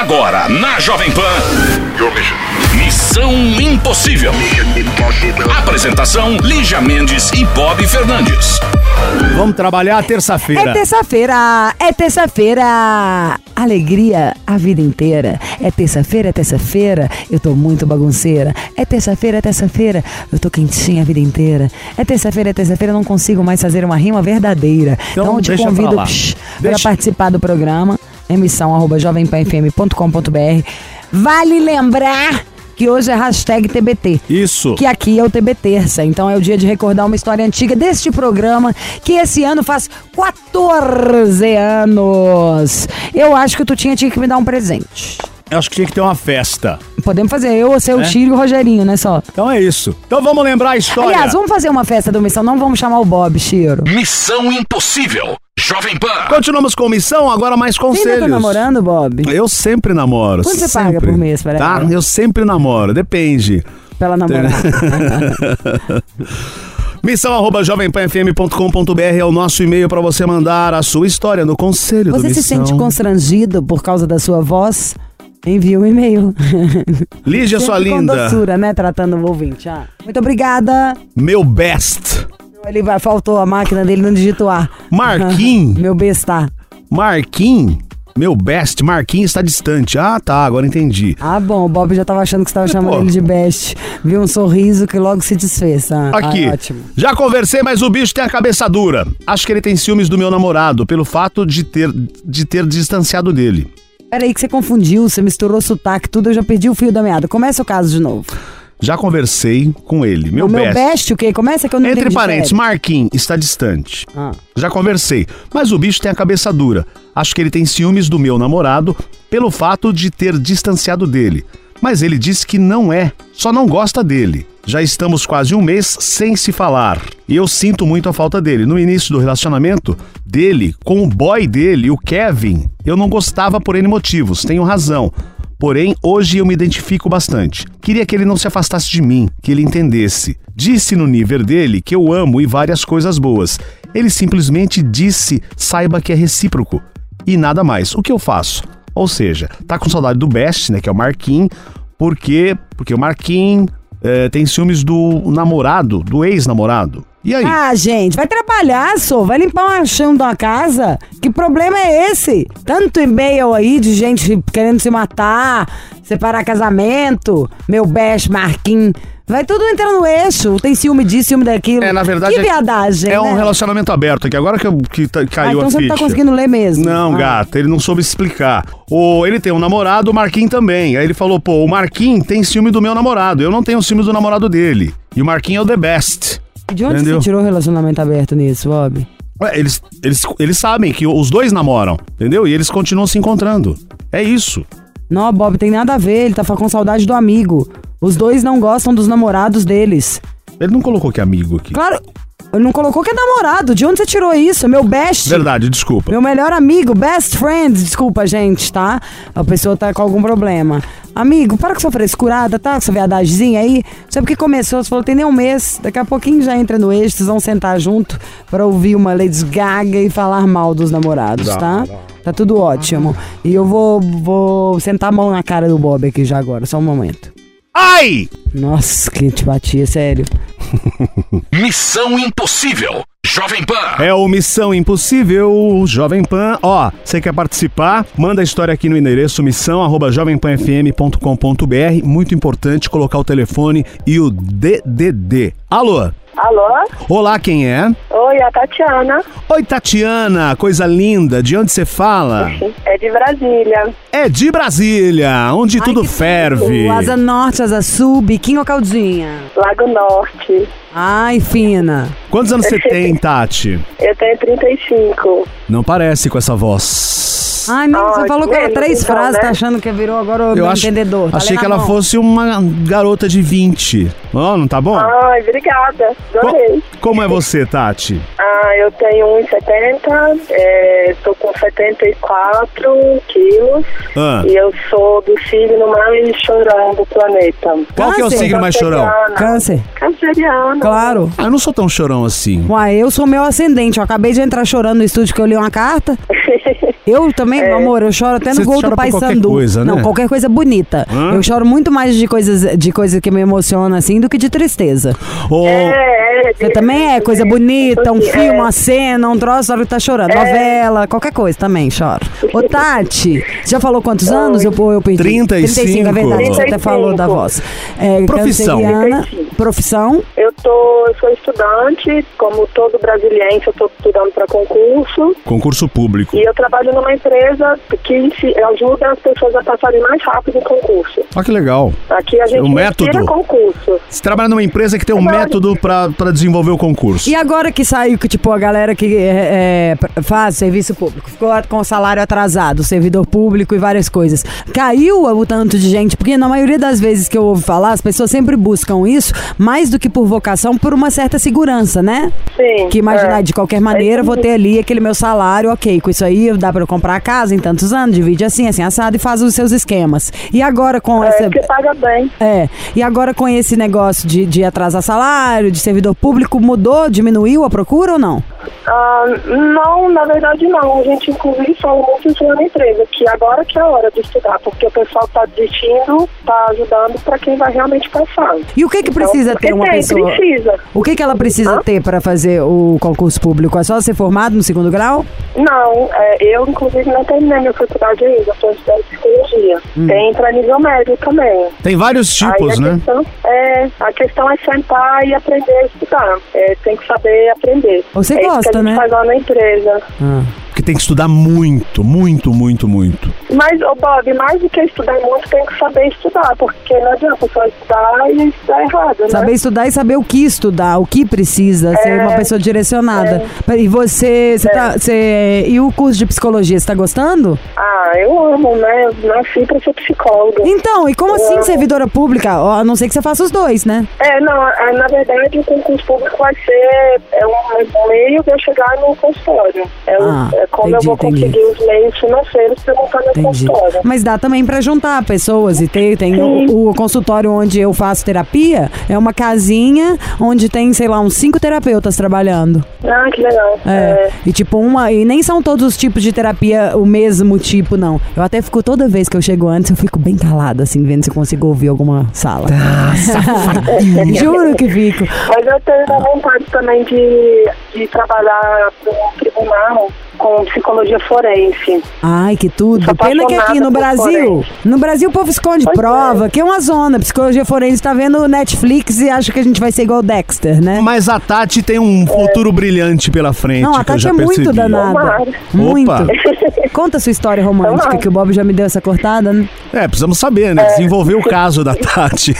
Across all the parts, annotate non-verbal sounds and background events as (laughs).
Agora, na Jovem Pan. Missão Impossível. Apresentação: Lígia Mendes e Bob Fernandes. Vamos trabalhar terça-feira. É terça-feira, é terça-feira. Alegria a vida inteira. É terça-feira, é terça-feira. Eu tô muito bagunceira. É terça-feira, é terça-feira. Eu tô quentinha a vida inteira. É terça-feira, é terça-feira. Eu não consigo mais fazer uma rima verdadeira. Então, Então, eu te convido lá. psh, para Deixa- participar do programa. Emissão arroba jovempanfm.com.br. Vale lembrar que hoje é hashtag TBT Isso. que aqui é o TB Terça. Então é o dia de recordar uma história antiga deste programa, que esse ano faz 14 anos. Eu acho que o Tutinha tinha que me dar um presente. Eu acho que tinha que ter uma festa. Podemos fazer eu, você, o É? Chiro e o Rogerinho, né só? Então é isso. Então vamos lembrar a história. Aliás, vamos fazer uma festa do Missão, não vamos chamar o Bob, Chiro. Missão Impossível. Jovem Pan. Continuamos com missão, agora mais Você ainda conselhos. tá namorando, Bob? Eu sempre namoro. Quanto você sempre. paga por mês para Tá? Eu sempre namoro, depende. Pra ela namorar. (laughs) Missão arroba jovempanfm.com.br é o nosso e-mail para você mandar a sua história no conselho do Você se sente constrangido por causa da sua voz? Envie um e-mail. Lígia, sua Sempre com linda. doçura, né? Tratando o ouvinte. Ah, muito obrigada. Meu best. Ele vai, faltou a máquina dele não digitou A. Marquim. (laughs) Meu besta. Marquim. Meu best. Marquim está distante. Ah, tá. Agora entendi. Ah, bom, o Bob já tava achando que você tava chamando Pô. ele de best. Viu um sorriso que logo se desfez. Ah, Aqui. ah, ótimo. Já conversei, mas o bicho tem a cabeça dura. Acho que ele tem ciúmes do meu namorado pelo fato de ter, de ter distanciado dele. Peraí que você confundiu, você misturou sotaque, tudo, eu já perdi o fio da meada. Começa o caso de novo. Já conversei com ele. Meu o meu best. best, o quê? Começa que eu não Entre parênteses. Marquim está distante. Ah. Já conversei, mas o bicho tem a cabeça dura. Acho que ele tem ciúmes do meu namorado pelo fato de ter distanciado dele. Mas ele disse que não é, só não gosta dele. Já estamos quase um mês sem se falar. E eu sinto muito a falta dele. No início do relacionamento dele, com o boy dele, o Kevin, eu não gostava por N motivos, tenho razão. Porém, hoje eu me identifico bastante. Queria que ele não se afastasse de mim, que ele entendesse. Disse no nível dele que eu amo e várias coisas boas. Ele simplesmente disse, saiba que é recíproco. E nada mais. O que eu faço? Ou seja, tá com saudade do Best, né, que é o Marquinhos, porque, porque o Marquinhos eh, tem ciúmes do namorado, do ex-namorado. E aí? Ah, gente, vai trabalhar, só. Vai limpar o chão da casa. Que problema é esse? Tanto e-mail aí de gente querendo se matar, separar casamento, meu best, Marquinhos. Vai tudo entrando no eixo. Tem ciúme disso, ciúme daquilo. É, na verdade, Que viadagem, é um né? relacionamento aberto aqui. Agora que, que tá- Ah, caiu então a você ficha. não tá conseguindo ler mesmo. Não, Ah. gata, ele não soube explicar. O, ele tem um namorado, o Marquinhos também. Aí ele falou, pô, o Marquinhos tem ciúme do meu namorado. Eu não tenho ciúme do namorado dele. E o Marquinhos é o the best. De onde Entendeu? você tirou o relacionamento aberto nisso, Bob? Ué, eles, eles, eles sabem que os dois namoram, entendeu? E eles continuam se encontrando. É isso. Não, Bob, tem nada a ver. Ele tá com saudade do amigo. Os dois não gostam dos namorados deles. Ele não colocou que é amigo aqui. Claro, não colocou que é namorado. De onde você tirou isso? Meu best. Verdade, desculpa. Meu melhor amigo, best friend. Desculpa, gente, tá? A pessoa tá com algum problema. Amigo, para com sua frescurada, tá? Com essa viadagemzinha aí. Só porque começou, você falou, tem nem um mês. Daqui a pouquinho já entra no eixo, vocês vão sentar junto pra ouvir uma Lady Gaga e falar mal dos namorados, Dá, tá? dá. Tá tudo ótimo. E eu vou, vou sentar a mão na cara do Bob aqui já agora, só um momento. Ai! Nossa, que te batia, sério. (laughs) Missão Impossível. Jovem Pan. É o Missão Impossível, Jovem Pan. Ó, você quer participar? Manda a história aqui no endereço missão arroba jovempanfm.com.br. Muito importante colocar o telefone e o DDD. Alô? Alô? Olá, quem é? Oi, a Tatiana. Oi, Tatiana, coisa linda. De onde você fala? É de Brasília. É de Brasília, onde tudo que ferve. O Asa Norte, Asa Sul, biquinho ou caldinha? Lago Norte. Ai, fina. Quantos anos você (laughs) tem, Tati? Eu tenho 35. Não parece com essa voz. Ai, não, você Ai, falou que era três então, frases, né? tá achando que virou agora o acho, entendedor. Tá achei que ela mão. fosse uma garota de 20. Ó, não tá bom? Ai, obrigada. Co- Adorei. como é você, Tati? (laughs) Ah, eu tenho 1,70, é, tô com 74 quilos Ah, e eu sou do signo mais chorão do planeta. qual que é o signo mais chorão? Câncer. Canceriana. Claro. Ah, eu não sou tão chorão assim. Uai, eu sou meu ascendente. Eu acabei de entrar chorando no estúdio que eu li uma carta. (laughs) Eu também, meu amor, eu choro até no Você gol chora do por qualquer Paysandu. coisa, né? Não, qualquer coisa bonita. Hã? Eu choro muito mais de coisas de coisa que me emociona assim do que de tristeza. Ô, É, é, Você também é coisa bonita, um É. filme, uma cena, um troço, a hora que tá chorando. Novela, qualquer coisa também, choro. Ô, Tati, você já falou quantos anos? Eu, eu perdi. 35. é verdade, você até 35. falou da voz. É, Profissão. canceriana, 35. profissão. Eu, tô, eu sou estudante, como todo brasiliense, eu tô estudando para concurso. concurso público. E eu trabalho numa empresa que ajuda as pessoas a passarem mais rápido em concurso. Olha que legal. Aqui a gente O método. concurso. Você trabalha numa empresa que tem um método pra desenvolver o concurso. E agora que saiu, que tipo, a galera que é, é, faz serviço público, ficou com o salário atrasado, servidor público e várias coisas. Caiu o tanto de gente, porque na maioria das vezes que eu ouvo falar, as pessoas sempre buscam isso, mais do que por vocação, por uma certa segurança, né? Sim. Que imaginar, é. de qualquer maneira, vou ter ali aquele meu salário, ok, com isso aí dá pra eu comprar a casa em tantos anos, divide assim, assim, assado e faz os seus esquemas. E agora com É, essa... que paga bem. É, e agora com esse negócio de, de atrasar salário, de servidor público, mudou, diminuiu a procura ou não? Ah, não, na verdade não. A gente inclusive fala muito isso na empresa, que agora que é a hora de estudar, porque o pessoal está desistindo, está ajudando para quem vai realmente passar. E o que que precisa Então, ter uma tem, pessoa? Precisa. O que que ela precisa Hã? ter para fazer o concurso público? É só ser formado no segundo grau? Não, é, eu inclusive não terminei minha faculdade ainda, estou estudando psicologia. Hum. Tem para nível médio também. Tem vários tipos, né? Questão, é, a questão é sentar e aprender a estudar. É, tem que saber aprender. Você é isso que gosta, a gente né? faz lá na empresa. Porque tem que estudar muito, muito, muito, muito. Mas, ô Bob, mais do que estudar muito, tem que saber estudar, porque não adianta só estudar e estudar errado, né? Saber estudar e saber o que estudar, o que precisa, ser É, uma pessoa direcionada. E você, você tá, você, e o curso de psicologia, você tá gostando? Ah, eu amo, né? Eu nasci pra ser psicóloga. Então, e como assim servidora pública? Ó, A não ser que você faça os dois, né? É, não, é, na verdade o concurso público vai ser é um meio de eu chegar no consultório. É, Ah, é como entendi, eu vou entendi. conseguir os meios financeiros para montar meu Entendi. consultório. Mas dá também pra juntar pessoas e ter, tem o, o consultório onde eu faço terapia, é uma casinha onde tem, sei lá, uns cinco terapeutas trabalhando. Ah, que legal. É. E tipo, uma. E nem são todos os tipos de terapia o mesmo tipo, não. Eu até fico toda vez que eu chego antes, eu fico bem calada, assim, vendo se eu consigo ouvir alguma sala. (laughs) Juro que fico. Mas eu tenho uma vontade também de, de trabalhar para um tribunal com psicologia forense. Ai, que tudo. Pena que aqui no Brasil, forense. no Brasil o povo esconde Pois prova, que é uma zona. Psicologia forense tá vendo Netflix e acha que a gente vai ser igual Dexter, né? Mas a Tati tem um futuro brilhante pela frente. Não, a que eu Tati já é muito percebi. danada. Tomara. Muito. Opa. Conta sua história romântica, Tomara. que o Bob já me deu essa cortada, né? É, precisamos saber, né? Desenvolver o caso da Tati.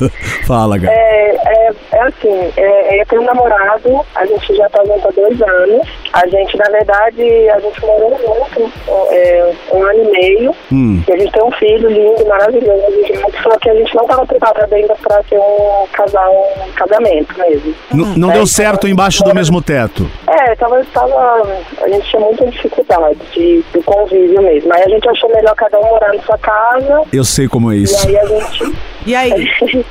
(laughs) Fala, Gabi. É, é, é assim, é, eu tenho um namorado, a gente já tá junto há dois anos. A gente, na verdade, a gente morou junto é, um ano e meio. Hum. E a gente tem um filho lindo, maravilhoso, junto, só que a gente não estava preparado ainda para ter um casal, um casamento mesmo. N- não deu certo embaixo do mesmo teto. É, tava, tava, a gente tinha muita dificuldade de, do convívio mesmo. Aí a gente achou melhor cada um morar na sua casa, Eu sei como é e isso. aí a gente E aí? (laughs)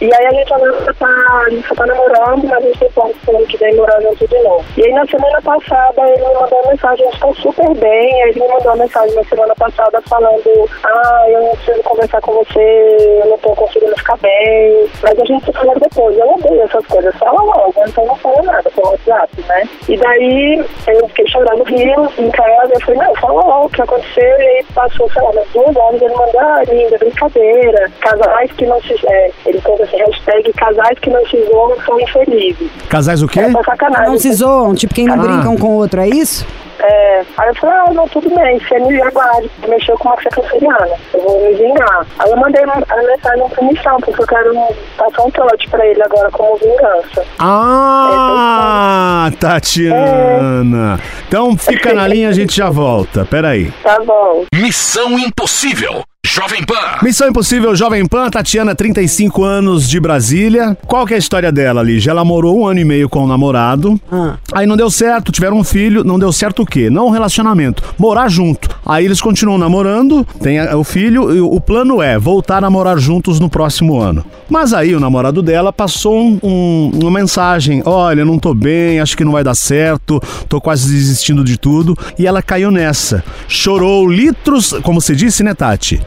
e aí a gente agora tá, a gente tá namorando, mas a gente tem planos pro ano que vem morar junto de novo. E aí na semana passada ele me mandou uma mensagem, a gente tá super bem, aí ele me mandou uma mensagem na semana passada falando, ah, eu não preciso conversar com você, eu não tô conseguindo ficar bem, mas a gente se fala depois, eu odeio essas coisas, fala logo, então não fala nada pelo WhatsApp, né? E daí eu fiquei chorando rios em casa, eu falei, não, fala logo o que aconteceu, e aí passou, sei lá, umas duas horas, ele mandou, ah, linda, brincadeira, casais que não se, é, ele pôs assim, hashtag casais que não se zoam são infelizes. Casais o quê? É sacanagem. Não se zoam, tipo, quem não Ah. brinca um com o outro, é isso? É, aí eu falei, ah, não, tudo bem, você me aguarde, você mexeu com uma canceriana, eu vou me vingar. Aí eu mandei a mensagem pra missão, porque eu quero passar um trote pra ele agora como vingança. Ah, Tatiana. Então fica na linha, a gente já volta. Peraí. Tá bom. Missão Impossível. Jovem Pan. Missão Impossível Jovem Pan, Tatiana, 35 anos de Brasília. Qual que é a história dela, Lígia? Ela morou um ano e meio com o namorado. Ah. Aí não deu certo, tiveram um filho. Não deu certo o quê? Não o relacionamento. Morar junto. Aí eles continuam namorando, tem o filho, e o plano é voltar a morar juntos no próximo ano. Mas aí o namorado dela passou um- um- uma mensagem: Olha, não tô bem, acho que não vai dar certo, tô quase desistindo de tudo. E ela caiu nessa. Chorou litros, como você disse, né, Tati?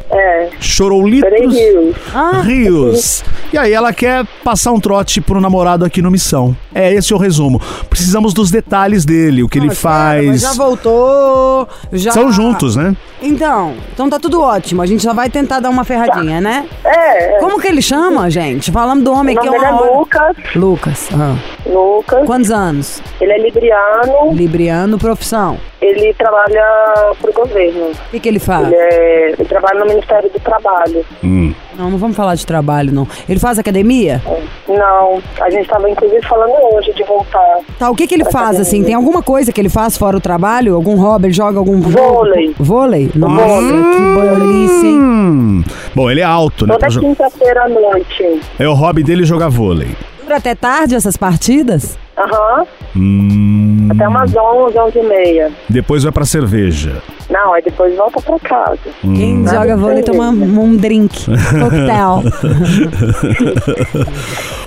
Chorou litros. rios. Ah, Rios. E aí ela quer passar um trote pro namorado aqui no Missão. É esse o resumo. Precisamos dos detalhes dele, o que ele mas faz. já voltou. Já... São juntos, né? Então, então tá tudo ótimo. A gente só vai tentar dar uma ferradinha, né? É, é. Como que ele chama, gente? Falamos do O homem nome aqui é dele é uma hora. Lucas. Lucas. ah. Lucas. Quantos anos? Ele é libriano. Libriano, profissão. Ele trabalha pro governo. O que, que ele faz? Ele, é, ele trabalha no Ministério do Trabalho. Hum. Não, não vamos falar de trabalho, não. Ele faz academia? Não, a gente estava inclusive falando hoje de voltar. Tá, o que que ele faz, Academia. assim? Tem alguma coisa que ele faz fora o trabalho? Algum hobby? Ele joga algum? Vôlei. Vôlei? Nossa, que delícia, hein? Hum. Bom, ele é alto, né? Toda quinta-feira à noite. É o hobby dele jogar vôlei. Dura até tarde essas partidas? Aham. Hum. Até umas 11, 11 e meia. Depois vai pra cerveja. Não, aí depois volta pra casa. Quem Hum. joga vôlei toma um drink, coquetel.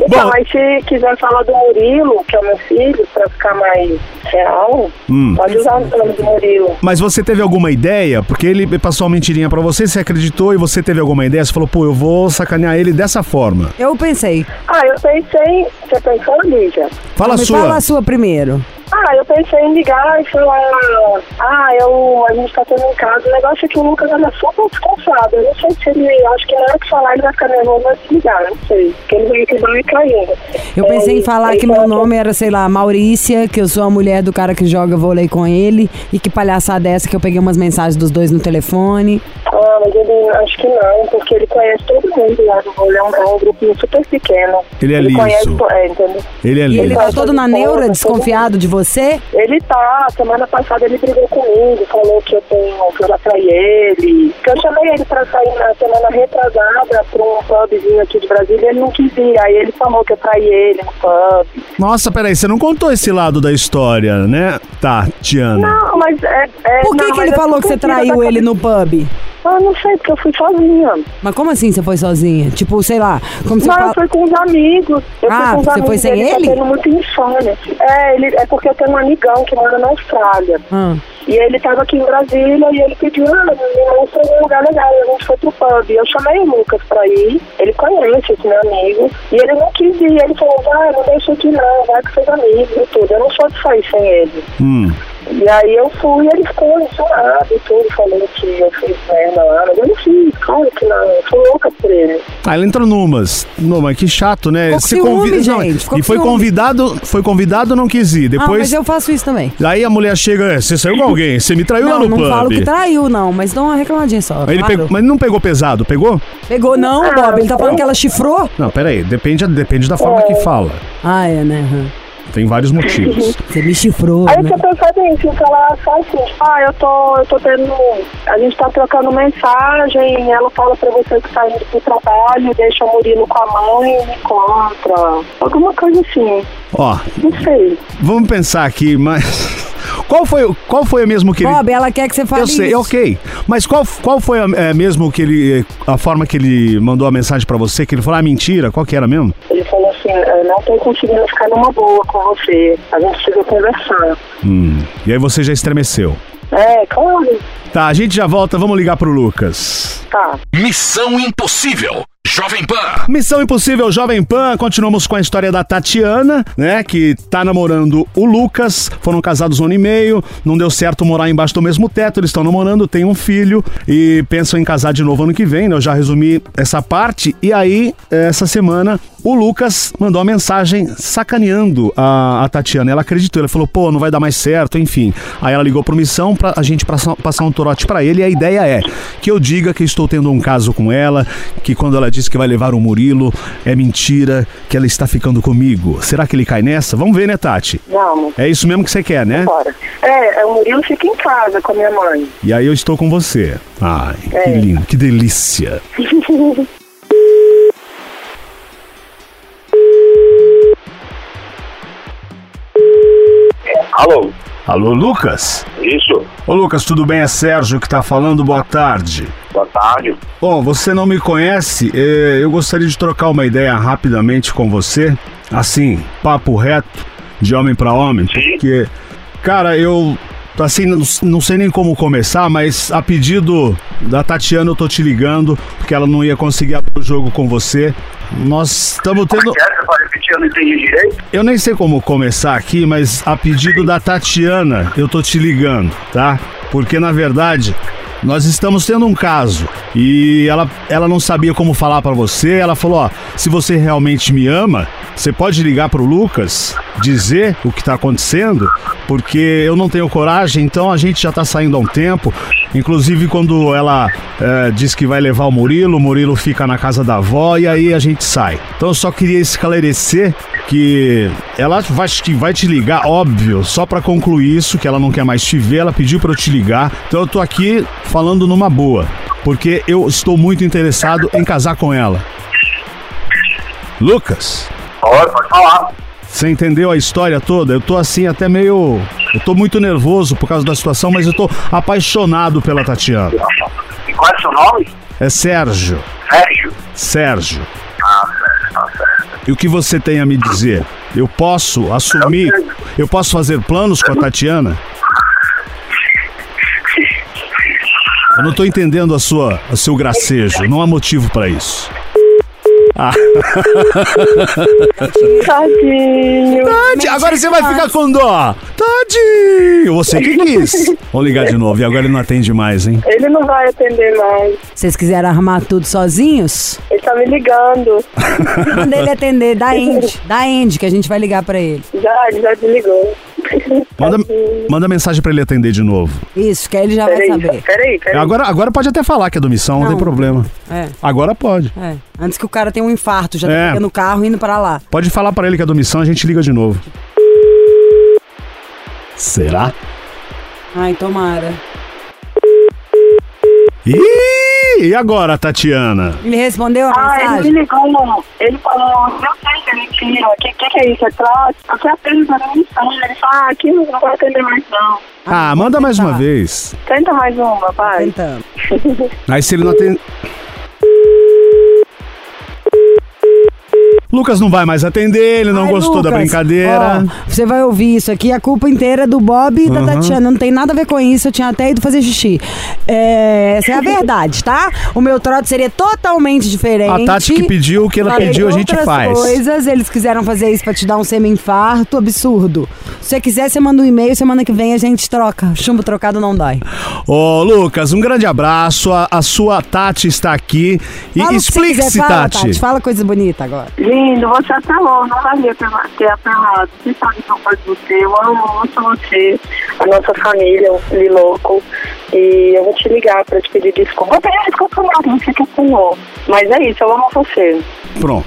Então, Bom. aí se quiser falar do Murilo, que é o meu filho, pra ficar mais real, Hum. pode usar o nome do Murilo. Mas você teve alguma ideia? Porque ele passou uma mentirinha pra você, você acreditou e você teve alguma ideia? Você falou, pô, eu vou sacanear ele dessa forma. Eu pensei. Ah, eu pensei. Você pensou, Lígia? Fala a sua. fala a sua primeiro. Ah, eu pensei em ligar e falar. Ah, eu, a gente tá tendo um caso. O negócio é que o Lucas anda super desconfiado. Eu não sei se ele. Acho que na hora que falar ele vai ficar nervoso vai desligar, não sei. Porque ele vai e caindo. Eu pensei em falar que meu nome era, sei lá, Maurícia, que eu sou a mulher do cara que joga vôlei com ele, e que palhaçada é essa que eu peguei umas mensagens dos dois no telefone. Ah, mas ele acho que não, porque ele conhece todo mundo lá do vôlei. É um, é um grupinho super pequeno. Ele é ele liso. conhece, é, entendeu? Ele é E ele tá todo na neura, desconfiado de você? Ele tá, semana passada ele brigou comigo, falou que eu tenho, que eu já traí ele. Que eu chamei ele pra sair na semana retrasada pra um pubzinho aqui de Brasília e ele não quis ir. Aí ele falou que eu traí ele no pub. Nossa, peraí, você não contou esse lado da história, né, Tatiana? Não, mas é. é Por que, não, que ele falou que você traiu ele no pub? Ah, não sei, porque eu fui sozinha. Mas como assim você foi sozinha? Tipo, sei lá, como você Não, fala... eu fui com os amigos. Eu Ah, fui com os você amigos foi sem dele, ele? Tá tendo muita insônia. É, ele, é porque eu tenho um amigão que mora na Austrália. Ah, E ele tava aqui em Brasília e ele pediu, ah, me mostra um lugar legal. E a gente foi pro pub. E eu chamei o Lucas pra ir. Ele conhece esse meu amigo. E ele não quis ir. Ele falou, vai, não deixa aqui não, vai com seus amigos e tudo. Eu não sou de sair sem ele. Hum. E aí eu fui e ele ficou emocionado e tudo, falando que eu fiz merda lá. Mas eu não fiz, claro que não. Eu fui louca por ele. Ah, ele entrou numas. Não, mas que chato, né? Ficou com ciúme, Não, gente, ficou e foi ciúme. convidado, foi convidado, não quis ir. ah, Depois. mas eu faço isso também. Aí a mulher chega, "É, você saiu com alguém, você me traiu lá Não, no não pub. falo que traiu, não, mas dá uma reclamadinha só. Aí ele claro. pegou- mas não pegou pesado, pegou? Pegou não, Ah, Bob? Ele tá falando que ela chifrou? Não, peraí, depende, depende da forma que fala. Ah, é, né? Aham. Tem vários motivos. Você me chifrou, Aí né? você pensa assim, falar só assim, ah, eu tô, eu tô tendo. A gente tá trocando mensagem, ela fala pra você que tá indo pro trabalho, deixa o Murilo com a mãe e me encontra. Alguma coisa assim. Ó, Não sei. vamos pensar aqui, mas. (laughs) Qual foi, o- qual foi mesmo que ele. Bob, ela quer que você fale Eu sei, isso. ok. Mas qual, qual foi a, é, mesmo que ele. A forma que ele mandou a mensagem pra você? Que ele falou, ah, mentira? Qual que era mesmo? Ele falou eu não tô conseguindo ficar numa boa com você. A gente precisa conversar. Hum. E aí você já estremeceu. É, claro. Tá, a gente já volta, vamos ligar pro Lucas. Tá. Missão Impossível. Jovem Pan. Missão Impossível Jovem Pan, continuamos com a história da Tatiana, né, que tá namorando o Lucas, foram casados um ano e meio, não deu certo morar embaixo do mesmo teto, eles estão namorando, têm um filho e pensam em casar de novo ano que vem, né, eu já resumi essa parte, e aí, essa semana, o Lucas mandou uma mensagem sacaneando a, a Tatiana, ela acreditou, ela falou, pô, não vai dar mais certo, enfim, aí ela ligou pro Missão pra a gente passar, um torote pra ele, e a ideia é que eu diga que estou tendo um caso com ela, que quando ela disse que vai levar o Murilo. É mentira que ela está ficando comigo. Será que ele cai nessa? Vamos ver, né, Tati? Vamos. É isso mesmo que você quer, né? Bora. É, o Murilo fica em casa com a minha mãe. E aí eu estou com você. Ai, que É. lindo, que delícia. (laughs) Alô? Alô, Lucas? Isso? Ô, Lucas, tudo bem? É Sérgio que tá falando. Boa tarde. Boa tarde. Bom, você não me conhece, eh, eu gostaria de trocar uma ideia rapidamente com você. Assim, papo reto, de homem pra homem. Sim. Porque, cara, eu. Assim, não, não sei nem como começar, mas a pedido da Tatiana eu tô te ligando, porque ela não ia conseguir abrir o jogo com você. Nós estamos tendo. Quer Eu não entendi direito. Eu nem sei como começar aqui, mas a pedido da Tatiana, eu tô te ligando, tá? Porque na verdade, nós estamos tendo um caso e ela, ela não sabia como falar pra você. Ela falou: ó, se você realmente me ama, você pode ligar pro Lucas, dizer o que tá acontecendo, porque eu não tenho coragem, então a gente já tá saindo há um tempo. Inclusive, quando ela eh, diz que vai levar o Murilo, o Murilo fica na casa da avó e aí a gente sai. Então eu só queria esclarecer que ela vai, que vai te ligar, óbvio, só pra concluir isso, que ela não quer mais te ver, ela pediu pra eu te ligar. Então eu tô aqui falando numa boa, porque eu estou muito interessado em casar com ela. Lucas, Pode, pode falar. Você entendeu a história toda? Eu tô assim até meio. Eu tô muito nervoso por causa da situação, mas eu tô apaixonado pela Tatiana. E qual é o seu nome? É Sérgio. Sérgio. Sérgio. Ah, certo, tá certo. E o que você tem a me dizer? Eu posso assumir? Eu posso fazer planos com a Tatiana? Eu não tô entendendo a sua, o seu gracejo. Não há motivo pra isso. (laughs) Tadinho. Tati, agora você vai ficar com dó. Tadinho. Você que quis. Vamos ligar de novo. E agora ele não atende mais, hein? Ele não vai atender mais. Vocês quiseram arrumar tudo sozinhos? Ele tá me ligando. Manda ele atender, da (laughs) Andy. Da Andy, que a gente vai ligar pra ele. Já, ele já desligou. Manda, manda mensagem pra ele atender de novo. Isso, que aí ele já vai Peraí, saber. peraí, peraí. Agora, agora pode até falar que é do missão, não, Não. tem problema. É, Agora pode. é. Antes que o cara tenha um infarto, já É. tá pegando o carro e indo pra lá. Pode falar pra ele que é do missão, a gente liga de novo. Será? Ai, tomara. Ih, e agora, Tatiana? Ele respondeu a Ah, ele me mensagem? ligou. Ele falou, não sei que é mentira. O que, que, que é isso? É trote? Eu fui apenas uma missão. Ele falou, ah, aqui não vai atender mais não. Ah, manda mais uma vez. Tenta mais uma, pai. Tentando. Aí se ele não atende. Lucas não vai mais atender, ele não Ai, gostou da Lucas, brincadeira. ó, você vai ouvir isso aqui, a culpa inteira é do Bob e da Uhum. Tatiana. Não tem nada a ver com isso, eu tinha até ido fazer xixi. É, essa é a verdade, tá? O meu trote seria totalmente diferente. A Tati que pediu, o que ela Falei pediu, a gente outras faz. coisas, eles quiseram fazer isso pra te dar um semi-infarto, absurdo. Se você quiser, você manda um e-mail, semana que vem a gente troca. Chumbo trocado não dói. Ô, Lucas, um grande abraço. A, a sua Tati está aqui. E Fala o que você explique-se, quiser, fala, Tati. Fala coisa bonita agora. Lindo, você apelou. Não valia apela- ter apelado. Você sabe que eu faço você. Eu amo muito você, a nossa família, o Liloco. E eu vou te ligar pra te pedir desculpa. Eu tenho desculpa não, você que apelou. Mas é isso, eu amo você. Pronto.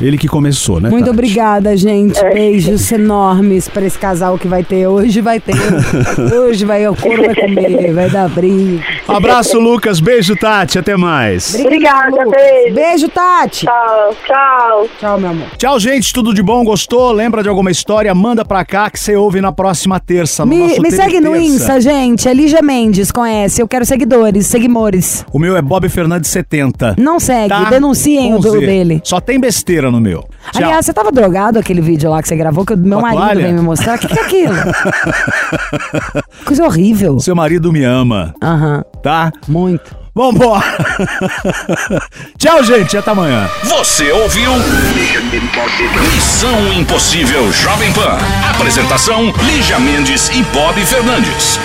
Ele que começou, né? Muito Tati? obrigada, gente. É. Beijos enormes pra esse casal que vai ter. Hoje vai ter. (laughs) Hoje vai, o couro vai comer, vai dar briga. Abraço, Lucas. Beijo, Tati. Até mais. Obrigada, Lucas. beijo. Beijo, Tati. Tchau, tchau. Tchau, meu amor. Tchau, gente. Tudo de bom? Gostou? Lembra de alguma história? Manda pra cá que você ouve na próxima terça. no Me, nosso me segue no. Insta, gente. É Lígia Mendes, conhece. Eu quero seguidores, seguimores. O meu é Bob Fernandes 70. Não segue, Tá? denunciem Com o Z. dele. Só tem besteira no meu. Tchau. Aliás, você tava drogado aquele vídeo lá que você gravou, que o meu Com marido toalha? veio me mostrar. O que, que é aquilo? (laughs) Coisa horrível. Seu marido me ama, Aham, tá? muito. Vambora. (laughs) Tchau, gente. Até amanhã. Você ouviu? Missão Impossível Jovem Pan. Apresentação: Lígia Mendes e Bob Fernandes.